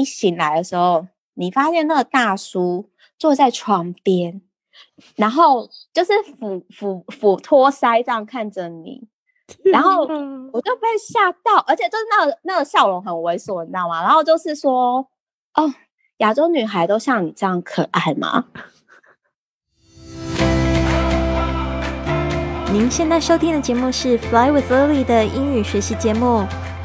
你醒来的时候，你发现那个大叔坐在床边，然后就是俯俯俯托腮这样看着你，然后我就被吓到，而且就是那个那个笑容很猥琐，你知道吗？然后就是说，哦，亚洲女孩都像你这样可爱吗？您现在收听的节目是《Fly with Lily》的英语学习节目。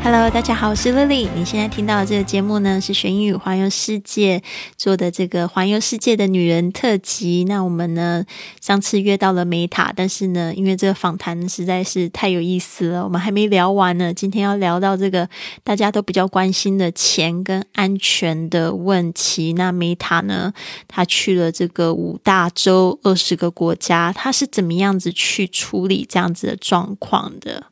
Hello，大家好，我是 Lily。你现在听到的这个节目呢，是学英语环游世界做的这个环游世界的女人特辑。那我们呢，上次约到了梅塔，但是呢，因为这个访谈实在是太有意思了，我们还没聊完呢。今天要聊到这个大家都比较关心的钱跟安全的问题。那梅塔呢，她去了这个五大洲二十个国家，她是怎么样子去处理这样子的状况的？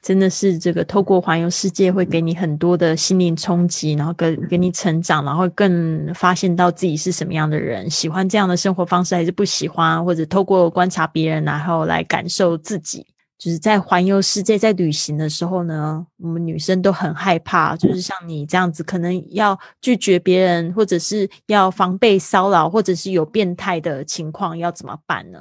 真的是这个透过环游世界会给你很多的心灵冲击，然后跟给你成长，然后更发现到自己是什么样的人，喜欢这样的生活方式还是不喜欢，或者透过观察别人，然后来感受自己。就是在环游世界在旅行的时候呢，我们女生都很害怕，就是像你这样子，可能要拒绝别人，或者是要防备骚扰，或者是有变态的情况，要怎么办呢？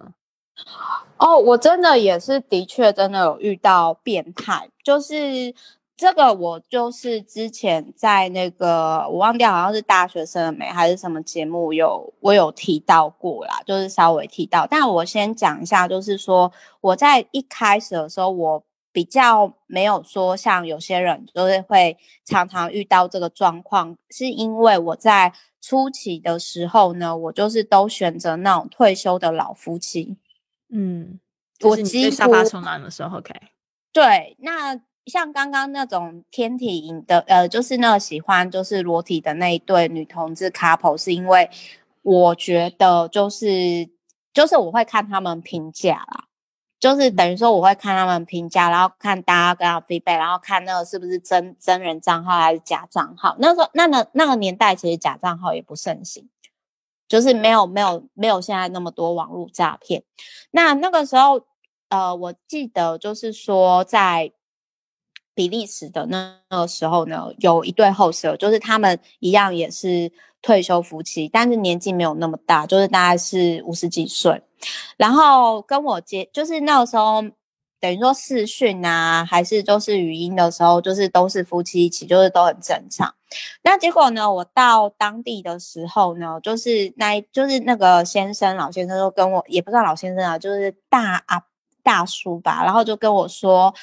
哦，我真的也是，的确真的有遇到变态，就是这个，我就是之前在那个我忘掉，好像是大学生没还是什么节目有我有提到过啦，就是稍微提到，但我先讲一下，就是说我在一开始的时候，我比较没有说像有些人就是会常常遇到这个状况，是因为我在初期的时候呢，我就是都选择那种退休的老夫妻。嗯，我几乎沙发冲浪的时候，OK。对，那像刚刚那种天体营的，呃，就是那个喜欢就是裸体的那一对女同志 couple，是因为我觉得就是就是我会看他们评价啦，就是等于说我会看他们评价，然后看大家跟他 feedback，然后看那个是不是真真人账号还是假账号。那时候那个那个年代其实假账号也不盛行。就是没有没有没有现在那么多网络诈骗，那那个时候，呃，我记得就是说在比利时的那个时候呢，有一对后舍，就是他们一样也是退休夫妻，但是年纪没有那么大，就是大概是五十几岁，然后跟我接，就是那个时候。等于说视讯啊，还是就是语音的时候，就是都是夫妻一起，就是都很正常。那结果呢，我到当地的时候呢，就是那，就是那个先生老先生就跟我，也不算老先生啊，就是大啊大叔吧，然后就跟我说，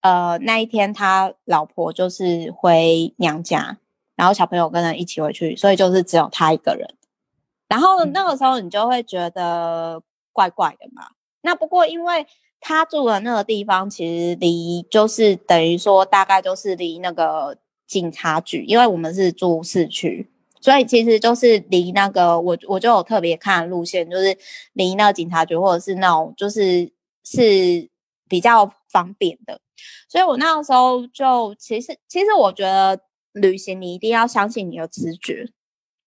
呃，那一天他老婆就是回娘家，然后小朋友跟人一起回去，所以就是只有他一个人。然后那个时候你就会觉得怪怪的嘛。那不过因为。他住的那个地方其实离，就是等于说大概就是离那个警察局，因为我们是住市区，所以其实就是离那个我我就有特别看路线，就是离那个警察局或者是那种就是是比较方便的，所以我那个时候就其实其实我觉得旅行你一定要相信你的直觉，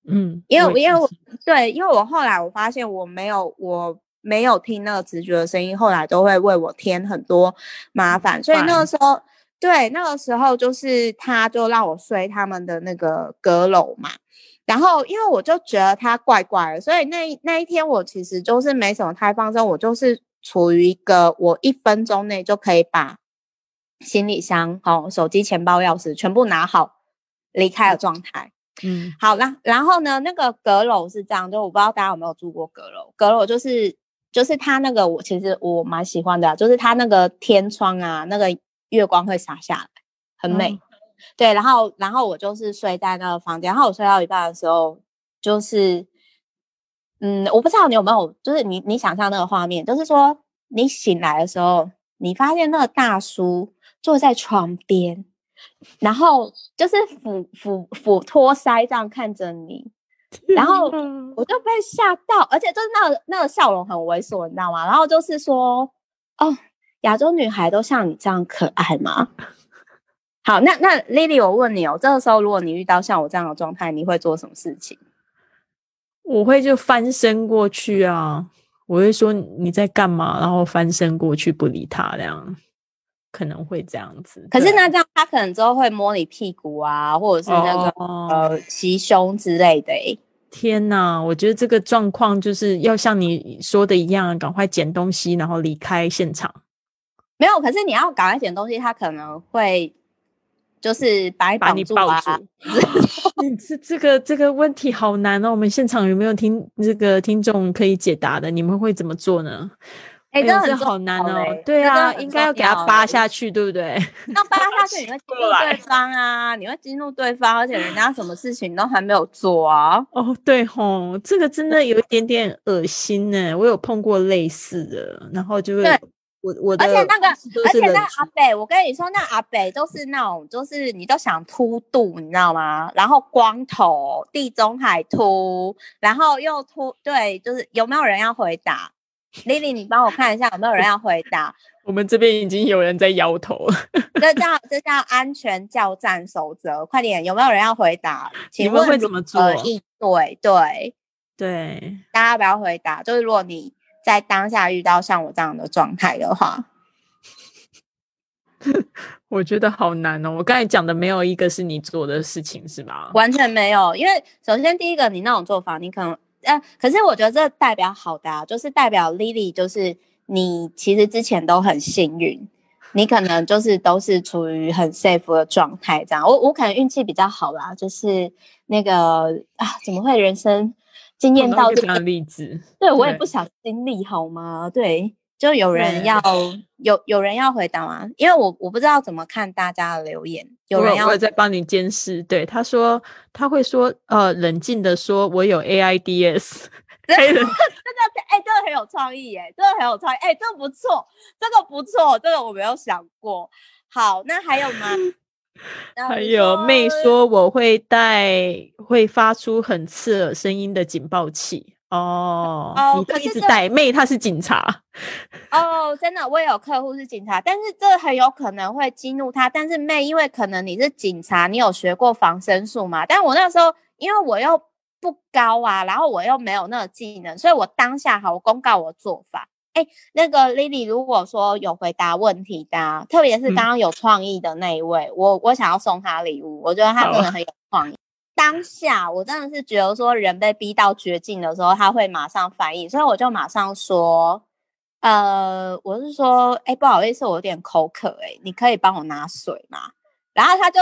嗯，因为因为我对，因为我后来我发现我没有我。没有听那个直觉的声音，后来都会为我添很多麻烦，所以那个时候，对那个时候就是他就让我睡他们的那个阁楼嘛，然后因为我就觉得他怪怪的，所以那那一天我其实就是没什么太放松，我就是处于一个我一分钟内就可以把行李箱、好手机、钱包、钥匙全部拿好离开的状态。嗯，好了，然后呢，那个阁楼是这样，就我不知道大家有没有住过阁楼，阁楼就是。就是它那个，我其实我蛮喜欢的，就是它那个天窗啊，那个月光会洒下来，很美。对，然后然后我就是睡在那个房间，然后我睡到一半的时候，就是，嗯，我不知道你有没有，就是你你想象那个画面，就是说你醒来的时候，你发现那个大叔坐在床边，然后就是俯俯俯托腮这样看着你。然后我就被吓到，而且就是那个那个笑容很猥琐，你知道吗？然后就是说，哦，亚洲女孩都像你这样可爱吗？好，那那 Lily，我问你哦，这个时候如果你遇到像我这样的状态，你会做什么事情？我会就翻身过去啊，我会说你在干嘛，然后翻身过去不理他，这样可能会这样子。可是那这样他可能之后会摸你屁股啊，或者是那个呃袭胸之类的。天哪，我觉得这个状况就是要像你说的一样，赶快捡东西，然后离开现场。没有，可是你要赶快捡东西，他可能会。就是把你把你抱住，这这个这个问题好难哦。我们现场有没有听这个听众可以解答的？你们会怎么做呢？哎，这好难哦。对啊，应该要给他扒下去，对不对？那扒下去你会激怒 对方啊，你会激怒对方，而且人家什么事情都还没有做啊。哦，对吼，这个真的有一点点恶心呢。我有碰过类似的，然后就会。我我而且那个，而且那阿北，我跟你说，那阿北都是那种，就是你都想秃度，你知道吗？然后光头，地中海秃，然后又秃，对，就是有没有人要回答？Lily，你帮我看一下有没有人要回答？我们这边已经有人在摇头了。这叫这叫安全教战守则，快点，有没有人要回答？请问会怎么做？对对对，大家不要回答，就是如果你。在当下遇到像我这样的状态的话，我觉得好难哦。我刚才讲的没有一个是你做的事情，是吗？完全没有，因为首先第一个，你那种做法，你可能呃，可是我觉得这代表好的啊，就是代表 Lily，就是你其实之前都很幸运，你可能就是都是处于很 safe 的状态，这样。我我可能运气比较好啦，就是那个啊，怎么会人生？经验到这个例子，对我也不想经历好吗？对，就有人要有有人要回答吗？因为我我不知道怎么看大家的留言，有人要在帮你监视。对，他说他会说呃，冷静的说，我有 AIDS。真的，这个哎，这个很有创意耶，这个很有创意，哎，这个不错，这个不错，这个我没有想过。好，那还有吗？还有妹说我会带会发出很刺耳声音的警报器哦，你都一直带妹，她是警察哦，真的，我也有客户是警察，但是这很有可能会激怒他。但是妹，因为可能你是警察，你有学过防身术嘛？但我那时候因为我又不高啊，然后我又没有那个技能，所以我当下好，我公告我做法。哎，那个 Lily，如果说有回答问题的，特别是刚刚有创意的那一位，我我想要送他礼物，我觉得他真的很有创意。当下我真的是觉得说，人被逼到绝境的时候，他会马上反应，所以我就马上说，呃，我是说，哎，不好意思，我有点口渴，哎，你可以帮我拿水吗？然后他就，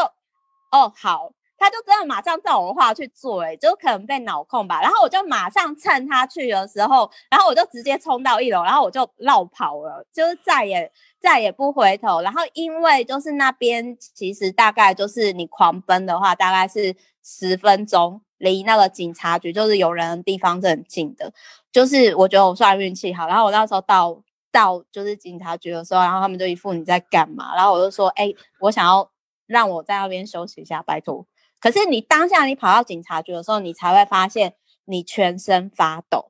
哦，好。他就真的马上照我的话去做，哎，就可能被脑控吧。然后我就马上趁他去的时候，然后我就直接冲到一楼，然后我就绕跑了，就是再也再也不回头。然后因为就是那边其实大概就是你狂奔的话，大概是十分钟，离那个警察局就是有人的地方是很近的。就是我觉得我算运气好，然后我那时候到到就是警察局的时候，然后他们就一副你在干嘛？然后我就说，哎，我想要让我在那边休息一下，拜托。可是你当下你跑到警察局的时候，你才会发现你全身发抖。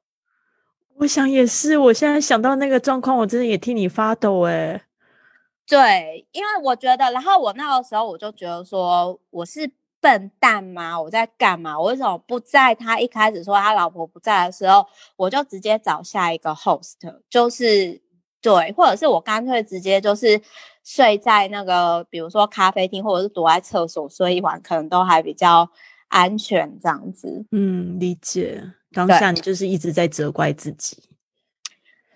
我想也是，我现在想到那个状况，我真的也替你发抖哎。对，因为我觉得，然后我那个时候我就觉得说，我是笨蛋吗？我在干嘛？我为什么不在他一开始说他老婆不在的时候，我就直接找下一个 host，就是对，或者是我干脆直接就是。睡在那个，比如说咖啡厅，或者是躲在厕所睡一晚，可能都还比较安全这样子。嗯，理解。当下你就是一直在责怪自己。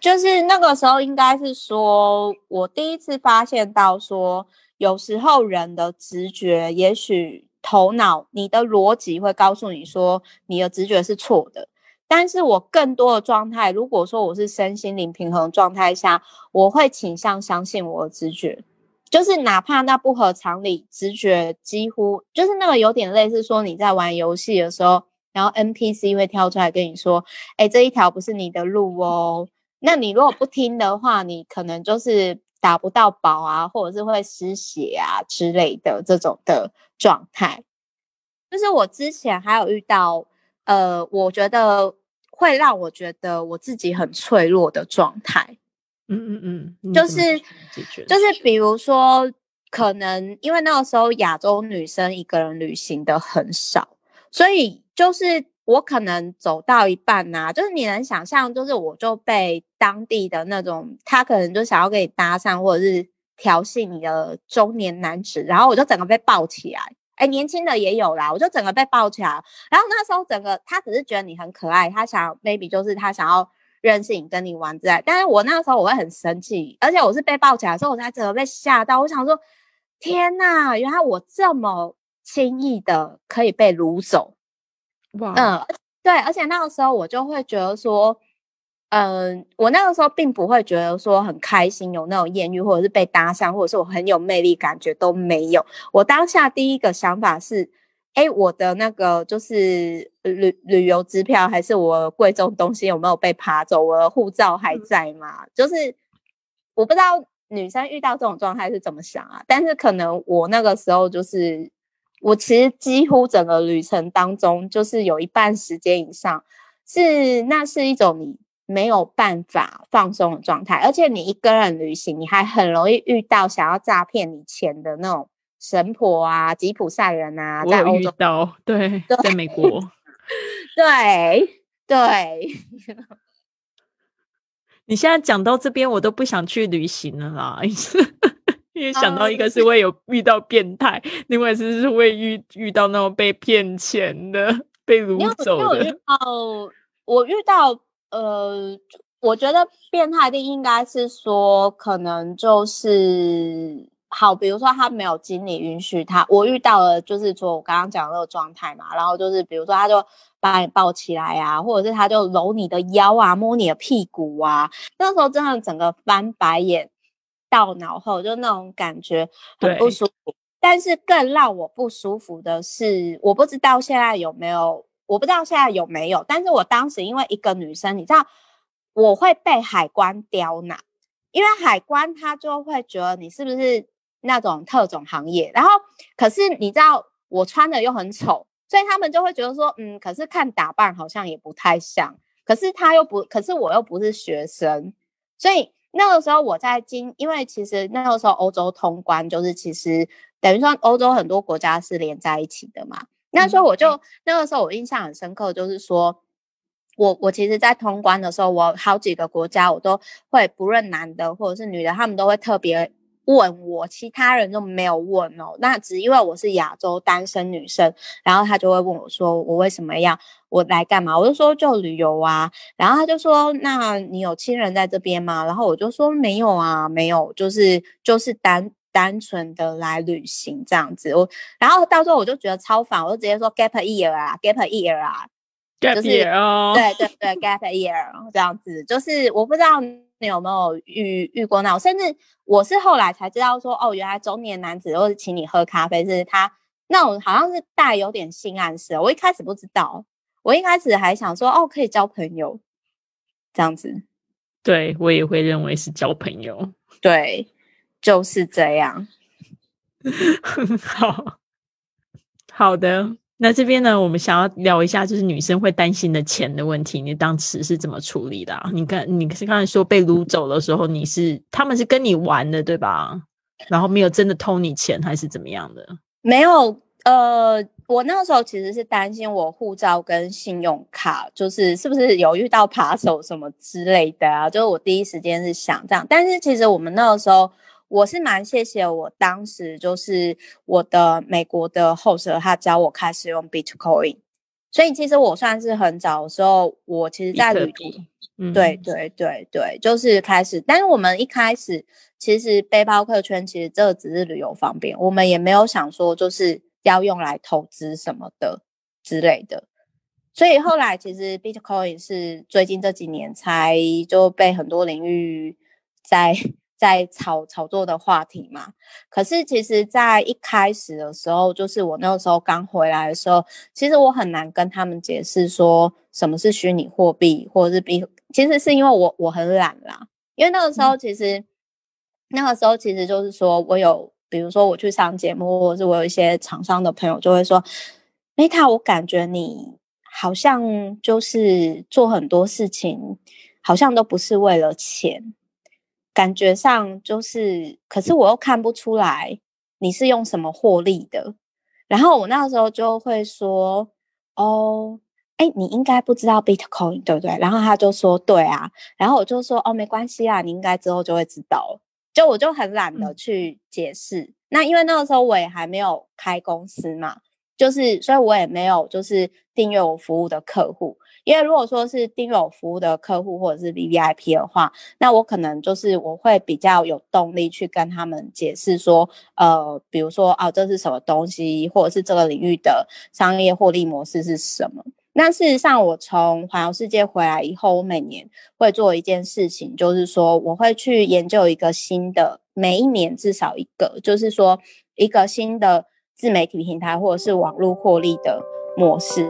就是那个时候，应该是说我第一次发现到说，有时候人的直觉，也许头脑你的逻辑会告诉你说，你的直觉是错的。但是我更多的状态，如果说我是身心灵平衡状态下，我会倾向相信我的直觉，就是哪怕那不合常理，直觉几乎就是那个有点类似说你在玩游戏的时候，然后 NPC 会跳出来跟你说，哎，这一条不是你的路哦，那你如果不听的话，你可能就是打不到宝啊，或者是会失血啊之类的这种的状态。就是我之前还有遇到。呃，我觉得会让我觉得我自己很脆弱的状态，嗯嗯嗯，就是就是比如说，可能因为那个时候亚洲女生一个人旅行的很少，所以就是我可能走到一半呐，就是你能想象，就是我就被当地的那种他可能就想要给你搭讪或者是调戏你的中年男子，然后我就整个被抱起来。哎，年轻的也有啦，我就整个被抱起来，然后那时候整个他只是觉得你很可爱，他想 maybe 就是他想要认识你，跟你玩之类。但是我那个时候我会很生气，而且我是被抱起来的时候，我才整个被吓到。我想说，天呐，原来我这么轻易的可以被掳走，哇，嗯，对，而且那个时候我就会觉得说。嗯，我那个时候并不会觉得说很开心，有那种艳遇，或者是被搭讪，或者是我很有魅力，感觉都没有。我当下第一个想法是，哎，我的那个就是旅旅游支票，还是我贵重东西有没有被扒走？我的护照还在吗？就是我不知道女生遇到这种状态是怎么想啊。但是可能我那个时候就是，我其实几乎整个旅程当中，就是有一半时间以上是那是一种你。没有办法放松的状态，而且你一个人旅行，你还很容易遇到想要诈骗你钱的那种神婆啊、吉普赛人啊。在欧洲，对，在美国，对 对。你现在讲到这边，我都不想去旅行了啦，因为想到一个是会有遇到变态，另外是是会遇遇到那种被骗钱的、被掳走的。哦，我遇到。呃，我觉得变态的应该是说，可能就是好，比如说他没有经理允许他，我遇到了就是说我刚刚讲的那个状态嘛，然后就是比如说他就把你抱起来啊，或者是他就揉你的腰啊，摸你的屁股啊，那时候真的整个翻白眼到脑后，就那种感觉很不舒服。但是更让我不舒服的是，我不知道现在有没有。我不知道现在有没有，但是我当时因为一个女生，你知道，我会被海关刁难，因为海关他就会觉得你是不是那种特种行业，然后可是你知道我穿的又很丑，所以他们就会觉得说，嗯，可是看打扮好像也不太像，可是他又不，可是我又不是学生，所以那个时候我在经，因为其实那个时候欧洲通关就是其实等于说欧洲很多国家是连在一起的嘛。那时候我就那个时候我印象很深刻，就是说我我其实，在通关的时候，我好几个国家我都会不论男的或者是女的，他们都会特别问我，其他人都没有问哦。那只因为我是亚洲单身女生，然后他就会问我说，我为什么要我来干嘛？我就说就旅游啊。然后他就说，那你有亲人在这边吗？然后我就说没有啊，没有，就是就是单。单纯的来旅行这样子，我然后到时候我就觉得超烦，我就直接说 gap year 啊，gap year 啊，gap year 哦，对。对对，gap year 这样子，就是我不知道你有没有遇遇过那种，甚至我是后来才知道说，哦，原来中年男子或是请你喝咖啡是他那种好像是带有点性暗示，我一开始不知道，我一开始还想说，哦，可以交朋友这样子，对我也会认为是交朋友，对。就是这样，好好的。那这边呢，我们想要聊一下，就是女生会担心的钱的问题。你当时是怎么处理的？你刚你是刚才说被掳走的时候，你是他们是跟你玩的，对吧？然后没有真的偷你钱，还是怎么样的？没有。呃，我那个时候其实是担心我护照跟信用卡，就是是不是有遇到扒手什么之类的啊？就是我第一时间是想这样，但是其实我们那个时候。我是蛮谢谢我当时就是我的美国的 host，他教我开始用 Bitcoin，所以其实我算是很早的时候，我其实在旅途，对对对对，就是开始。但是我们一开始其实背包客圈其实这只是旅游方便，我们也没有想说就是要用来投资什么的之类的。所以后来其实 Bitcoin 是最近这几年才就被很多领域在。在炒炒作的话题嘛，可是其实，在一开始的时候，就是我那个时候刚回来的时候，其实我很难跟他们解释说什么是虚拟货币，或者是比，其实是因为我我很懒啦，因为那个时候其实那个时候其实就是说我有，比如说我去上节目，或者是我有一些厂商的朋友就会说，Meta，我感觉你好像就是做很多事情，好像都不是为了钱。感觉上就是，可是我又看不出来你是用什么获利的。然后我那时候就会说，哦，哎，你应该不知道 Bitcoin 对不对？然后他就说，对啊。然后我就说，哦，没关系啊，你应该之后就会知道。就我就很懒得去解释。那因为那个时候我也还没有开公司嘛，就是所以我也没有就是订阅我服务的客户。因为如果说是订阅服务的客户或者是 V V I P 的话，那我可能就是我会比较有动力去跟他们解释说，呃，比如说哦，这是什么东西，或者是这个领域的商业获利模式是什么。那事实上，我从环游世界回来以后，我每年会做一件事情，就是说我会去研究一个新的，每一年至少一个，就是说一个新的自媒体平台或者是网络获利的模式。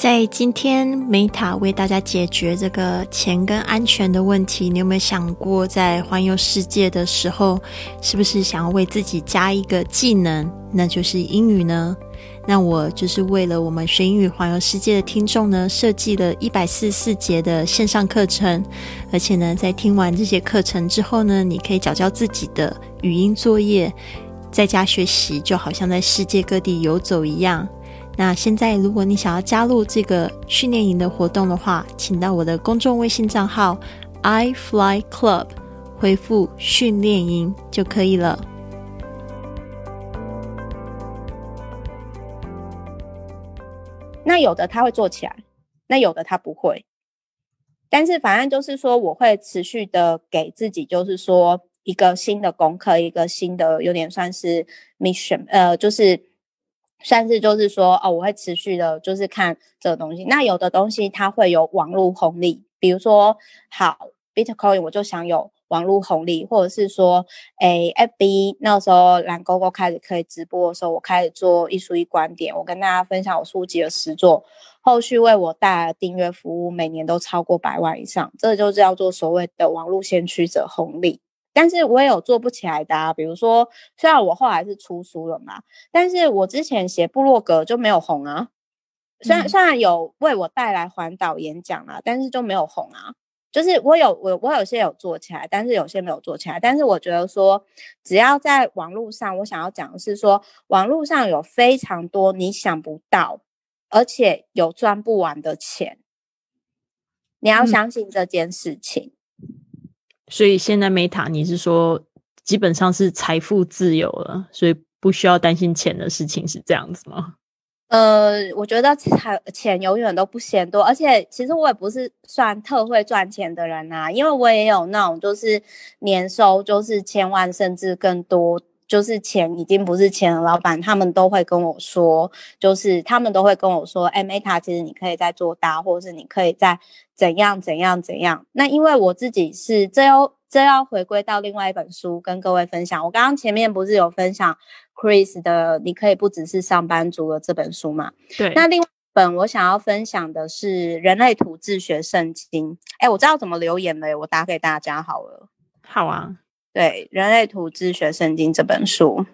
在今天，Meta 为大家解决这个钱跟安全的问题，你有没有想过，在环游世界的时候，是不是想要为自己加一个技能，那就是英语呢？那我就是为了我们学英语环游世界的听众呢，设计了一百四十四节的线上课程，而且呢，在听完这些课程之后呢，你可以找教自己的语音作业，在家学习，就好像在世界各地游走一样。那现在，如果你想要加入这个训练营的活动的话，请到我的公众微信账号 i fly club 回复训练营就可以了。那有的他会做起来，那有的他不会。但是反正就是说，我会持续的给自己，就是说一个新的功课，一个新的有点算是 mission，呃，就是。算是就是说哦，我会持续的，就是看这个东西。那有的东西它会有网络红利，比如说好 Bitcoin，我就想有网络红利，或者是说，诶 FB 那时候蓝勾勾开始可以直播的时候，我开始做一书一观点，我跟大家分享我书籍的实作，后续为我带来订阅服务，每年都超过百万以上，这就叫做所谓的网络先驱者红利。但是我也有做不起来的啊，比如说，虽然我后来是出书了嘛，但是我之前写部落格就没有红啊。虽然虽然有为我带来环岛演讲啊，但是就没有红啊。就是我有我我有些有做起来，但是有些没有做起来。但是我觉得说，只要在网络上，我想要讲的是说，网络上有非常多你想不到，而且有赚不完的钱，你要相信这件事情。所以现在 Meta，你是说基本上是财富自由了，所以不需要担心钱的事情，是这样子吗？呃，我觉得财钱永远都不嫌多，而且其实我也不是算特会赚钱的人呐，因为我也有那种就是年收就是千万甚至更多。就是钱已经不是钱的，老板他们都会跟我说，就是他们都会跟我说，哎，Meta，其实你可以再做大，或者是你可以再怎样怎样怎样。那因为我自己是这要这要回归到另外一本书跟各位分享。我刚刚前面不是有分享 Chris 的《你可以不只是上班族》的这本书嘛？对。那另外一本我想要分享的是《人类图自学圣经》。哎，我知道怎么留言了，我打给大家好了。好啊。对《人类图自学圣经》这本书，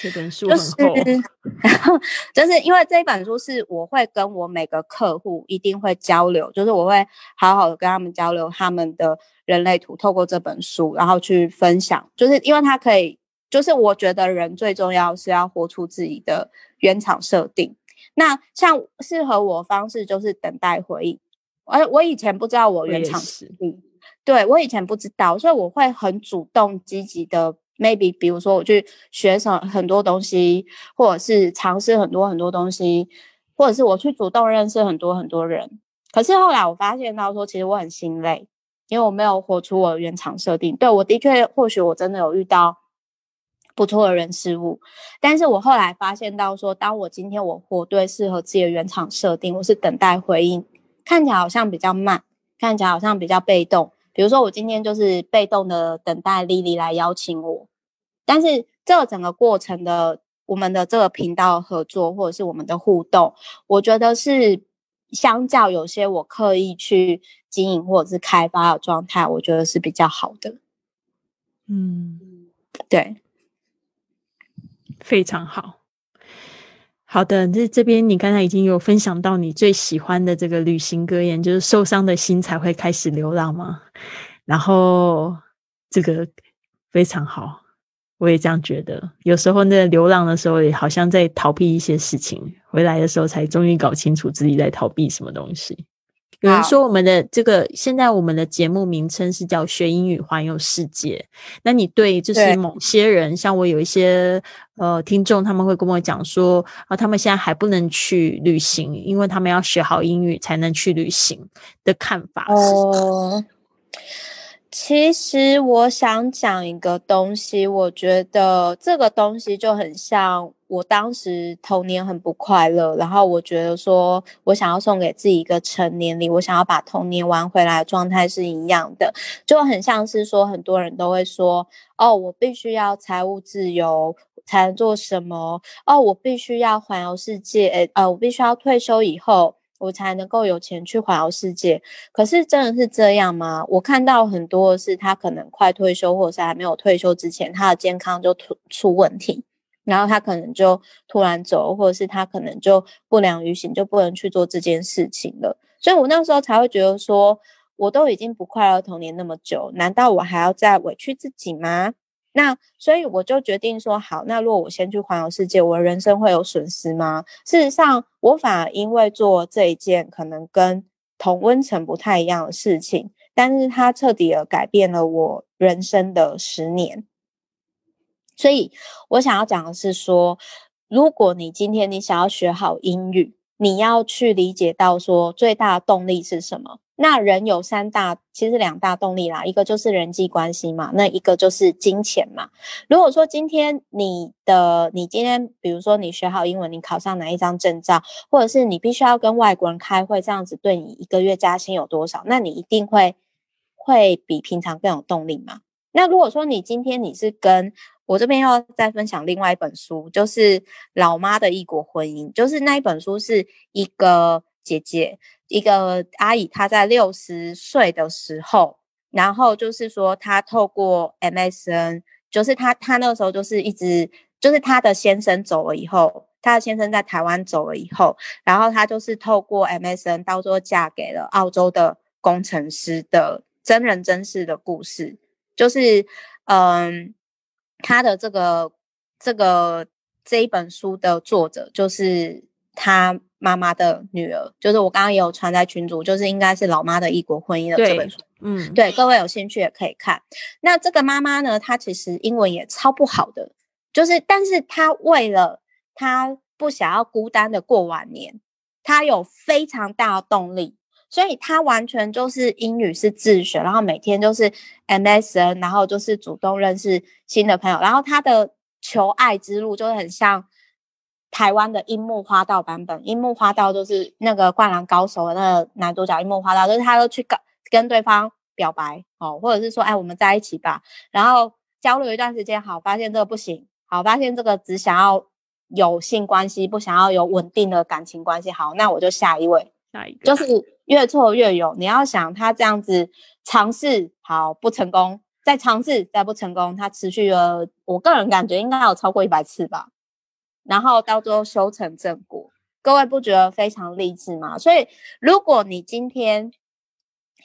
这本书很厚，就是因为这一本书是我会跟我每个客户一定会交流，就是我会好好的跟他们交流他们的人类图，透过这本书，然后去分享，就是因为它可以，就是我觉得人最重要是要活出自己的原厂设定。那像适合我方式就是等待回应，而我以前不知道我原厂设定。对我以前不知道，所以我会很主动积极的，maybe 比如说我去学什很多东西，或者是尝试很多很多东西，或者是我去主动认识很多很多人。可是后来我发现到说，其实我很心累，因为我没有活出我的原厂设定。对我的确，或许我真的有遇到不错的人事物，但是我后来发现到说，当我今天我活对适合自己的原厂设定，我是等待回应，看起来好像比较慢，看起来好像比较被动。比如说，我今天就是被动的等待丽丽来邀请我，但是这整个过程的我们的这个频道合作或者是我们的互动，我觉得是相较有些我刻意去经营或者是开发的状态，我觉得是比较好的。嗯，对，非常好。好的，这这边你刚才已经有分享到你最喜欢的这个旅行格言，就是受伤的心才会开始流浪吗？然后这个非常好，我也这样觉得。有时候那流浪的时候，也好像在逃避一些事情，回来的时候才终于搞清楚自己在逃避什么东西。有人说我们的这个现在我们的节目名称是叫学英语环游世界。那你对就是某些人，像我有一些呃听众，他们会跟我讲说啊，他们现在还不能去旅行，因为他们要学好英语才能去旅行的看法是。其实我想讲一个东西，我觉得这个东西就很像我当时童年很不快乐，然后我觉得说我想要送给自己一个成年礼，我想要把童年玩回来状态是一样的，就很像是说很多人都会说，哦，我必须要财务自由才能做什么，哦，我必须要环游世界，呃，我必须要退休以后。我才能够有钱去环游世界，可是真的是这样吗？我看到很多是他可能快退休，或者是还没有退休之前，他的健康就出出问题，然后他可能就突然走，或者是他可能就不良于行，就不能去做这件事情了。所以我那时候才会觉得说，我都已经不快乐童年那么久，难道我还要再委屈自己吗？那所以我就决定说好，那如果我先去环游世界，我的人生会有损失吗？事实上，我反而因为做这一件可能跟同温层不太一样的事情，但是它彻底的改变了我人生的十年。所以我想要讲的是说，如果你今天你想要学好英语，你要去理解到说最大的动力是什么。那人有三大，其实两大动力啦，一个就是人际关系嘛，那一个就是金钱嘛。如果说今天你的，你今天比如说你学好英文，你考上哪一张证照，或者是你必须要跟外国人开会，这样子对你一个月加薪有多少？那你一定会会比平常更有动力嘛。那如果说你今天你是跟我这边要再分享另外一本书，就是《老妈的异国婚姻》，就是那一本书是一个姐姐。一个阿姨，她在六十岁的时候，然后就是说，她透过 MSN，就是她她那个时候就是一直，就是她的先生走了以后，她的先生在台湾走了以后，然后她就是透过 MSN，到最后嫁给了澳洲的工程师的真人真事的故事，就是嗯，她的这个这个这一本书的作者就是他。妈妈的女儿，就是我刚刚也有传在群组，就是应该是老妈的异国婚姻的这本书。嗯，对，各位有兴趣也可以看。那这个妈妈呢，她其实英文也超不好的，就是，但是她为了她不想要孤单的过晚年，她有非常大的动力，所以他完全就是英语是自学，然后每天就是 MSN，然后就是主动认识新的朋友，然后他的求爱之路就很像。台湾的樱木花道版本，樱木花道就是那个灌篮高手的那个男主角樱木花道，就是他都去跟跟对方表白哦，或者是说，哎，我们在一起吧。然后交流一段时间，好，发现这个不行，好，发现这个只想要有性关系，不想要有稳定的感情关系，好，那我就下一位，就是越挫越勇。你要想他这样子尝试，好不成功，再尝试，再不成功，他持续了，我个人感觉应该有超过一百次吧。然后到最后修成正果，各位不觉得非常励志吗？所以，如果你今天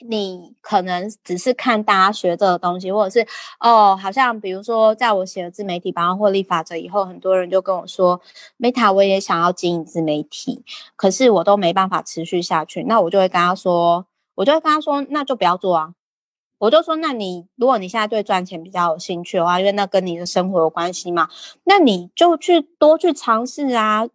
你可能只是看大家学这个东西，或者是哦，好像比如说，在我写了自媒体百万获利法则以后，很多人就跟我说，Meta 我也想要经营自媒体，可是我都没办法持续下去。那我就会跟他说，我就会跟他说，那就不要做啊。我就说，那你如果你现在对赚钱比较有兴趣的话，因为那跟你的生活有关系嘛，那你就去多去尝试啊，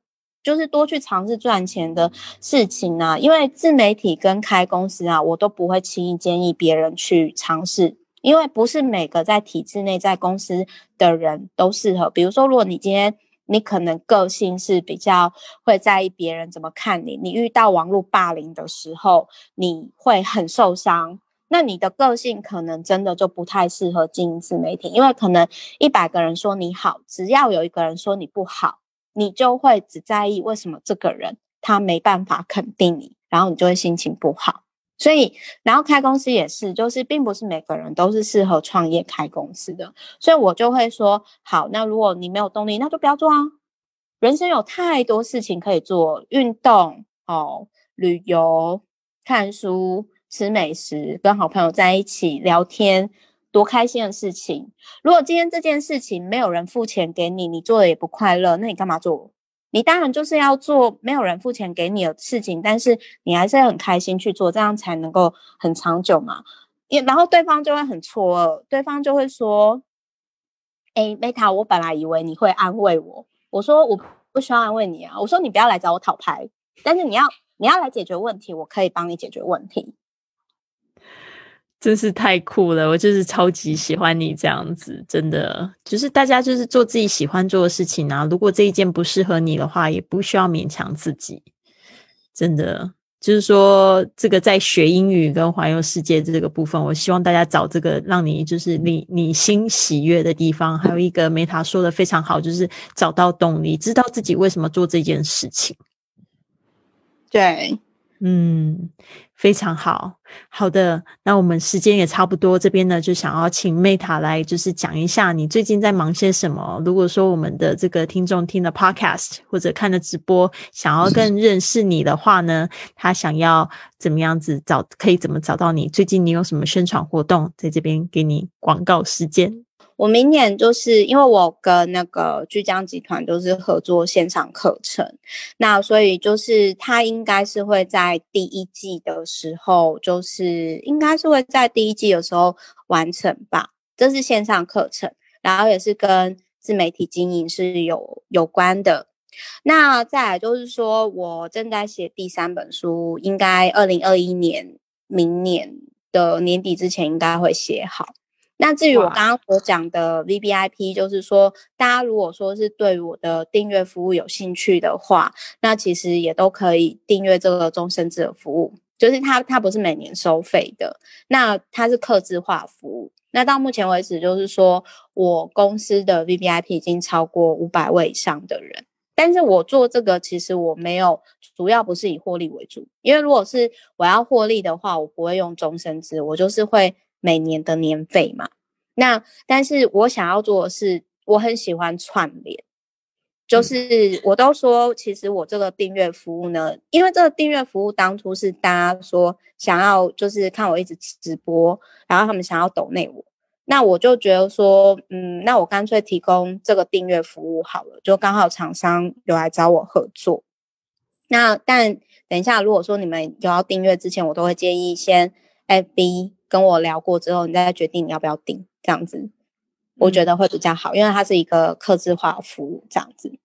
就是多去尝试赚钱的事情啊。因为自媒体跟开公司啊，我都不会轻易建议别人去尝试，因为不是每个在体制内在公司的人都适合。比如说，如果你今天你可能个性是比较会在意别人怎么看你，你遇到网络霸凌的时候，你会很受伤。那你的个性可能真的就不太适合经营自媒体，因为可能一百个人说你好，只要有一个人说你不好，你就会只在意为什么这个人他没办法肯定你，然后你就会心情不好。所以，然后开公司也是，就是并不是每个人都是适合创业开公司的，所以我就会说，好，那如果你没有动力，那就不要做啊。人生有太多事情可以做，运动哦，旅游、看书、吃美食、跟好朋友在一起聊天，多开心的事情。如果今天这件事情没有人付钱给你，你做的也不快乐，那你干嘛做？你当然就是要做没有人付钱给你的事情，但是你还是很开心去做，这样才能够很长久嘛。也然后对方就会很错愕，对方就会说：“哎，Meta，我本来以为你会安慰我。”我说我不需要安慰你啊，我说你不要来找我讨牌，但是你要你要来解决问题，我可以帮你解决问题。真是太酷了，我就是超级喜欢你这样子，真的就是大家就是做自己喜欢做的事情啊。如果这一件不适合你的话，也不需要勉强自己，真的。就是说，这个在学英语跟环游世界这个部分，我希望大家找这个让你就是你你心喜悦的地方。还有一个 Meta 说的非常好，就是找到动力，知道自己为什么做这件事情。对，嗯。非常好，好的，那我们时间也差不多，这边呢就想要请 Meta 来，就是讲一下你最近在忙些什么。如果说我们的这个听众听了 Podcast 或者看了直播，想要更认识你的话呢，他想要怎么样子找，可以怎么找到你？最近你有什么宣传活动？在这边给你广告时间。我明年就是因为我跟那个巨江集团都是合作线上课程，那所以就是他应该是会在第一季的时候，就是应该是会在第一季的时候完成吧。这是线上课程，然后也是跟自媒体经营是有有关的。那再来就是说我正在写第三本书，应该二零二一年明年的年底之前应该会写好。那至于我刚刚所讲的 V B I P，就是说，大家如果说是对我的订阅服务有兴趣的话，那其实也都可以订阅这个终身制的服务，就是它它不是每年收费的，那它是客制化服务。那到目前为止，就是说我公司的 V V I P 已经超过五百位以上的人，但是我做这个其实我没有主要不是以获利为主，因为如果是我要获利的话，我不会用终身制，我就是会。每年的年费嘛，那但是我想要做的是，我很喜欢串联，就是我都说，其实我这个订阅服务呢，因为这个订阅服务当初是大家说想要，就是看我一直直播，然后他们想要抖内我，那我就觉得说，嗯，那我干脆提供这个订阅服务好了，就刚好厂商有来找我合作。那但等一下，如果说你们有要订阅之前，我都会建议先 FB。跟我聊过之后，你再决定你要不要订，这样子，我觉得会比较好，因为它是一个客制化服务，这样子。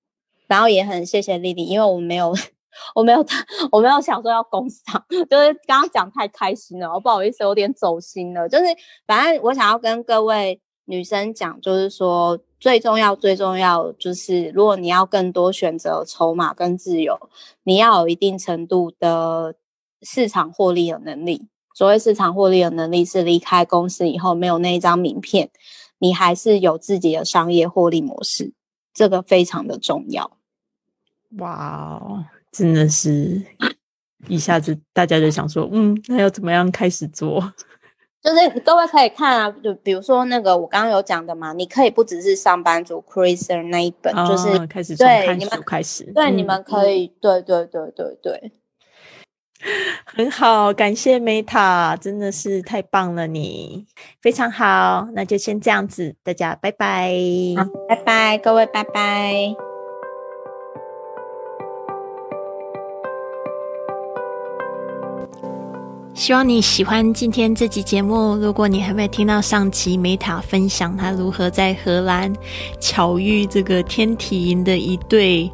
然后也很谢谢丽丽，因为我没有，我没有，我没有想说要攻上，就是刚刚讲太开心了，我不好意思，有点走心了。就是反正我想要跟各位女生讲，就是说最重要、最重要就是，如果你要更多选择筹码跟自由，你要有一定程度的市场获利的能力。所谓市场获利的能力，是离开公司以后没有那一张名片，你还是有自己的商业获利模式，这个非常的重要。哇哦，真的是一下子大家就想说，嗯，那要怎么样开始做？就是各位可以看啊，就比如说那个我刚刚有讲的嘛，你可以不只是上班族，Chriser 那一本，就是开始对你们开始，对你们可以，对对对对对。很好，感谢 Meta，真的是太棒了，你非常好，那就先这样子，大家拜拜，拜拜，各位拜拜。希望你喜欢今天这集节目。如果你还没听到上集 Meta 分享他如何在荷兰巧遇这个天体营的一对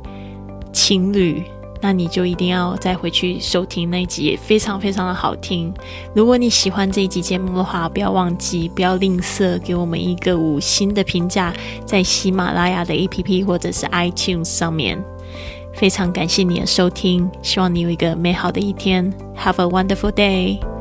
情侣。那你就一定要再回去收听那一集，也非常非常的好听。如果你喜欢这一集节目的话，不要忘记，不要吝啬，给我们一个五星的评价，在喜马拉雅的 APP 或者是 iTunes 上面。非常感谢你的收听，希望你有一个美好的一天。Have a wonderful day。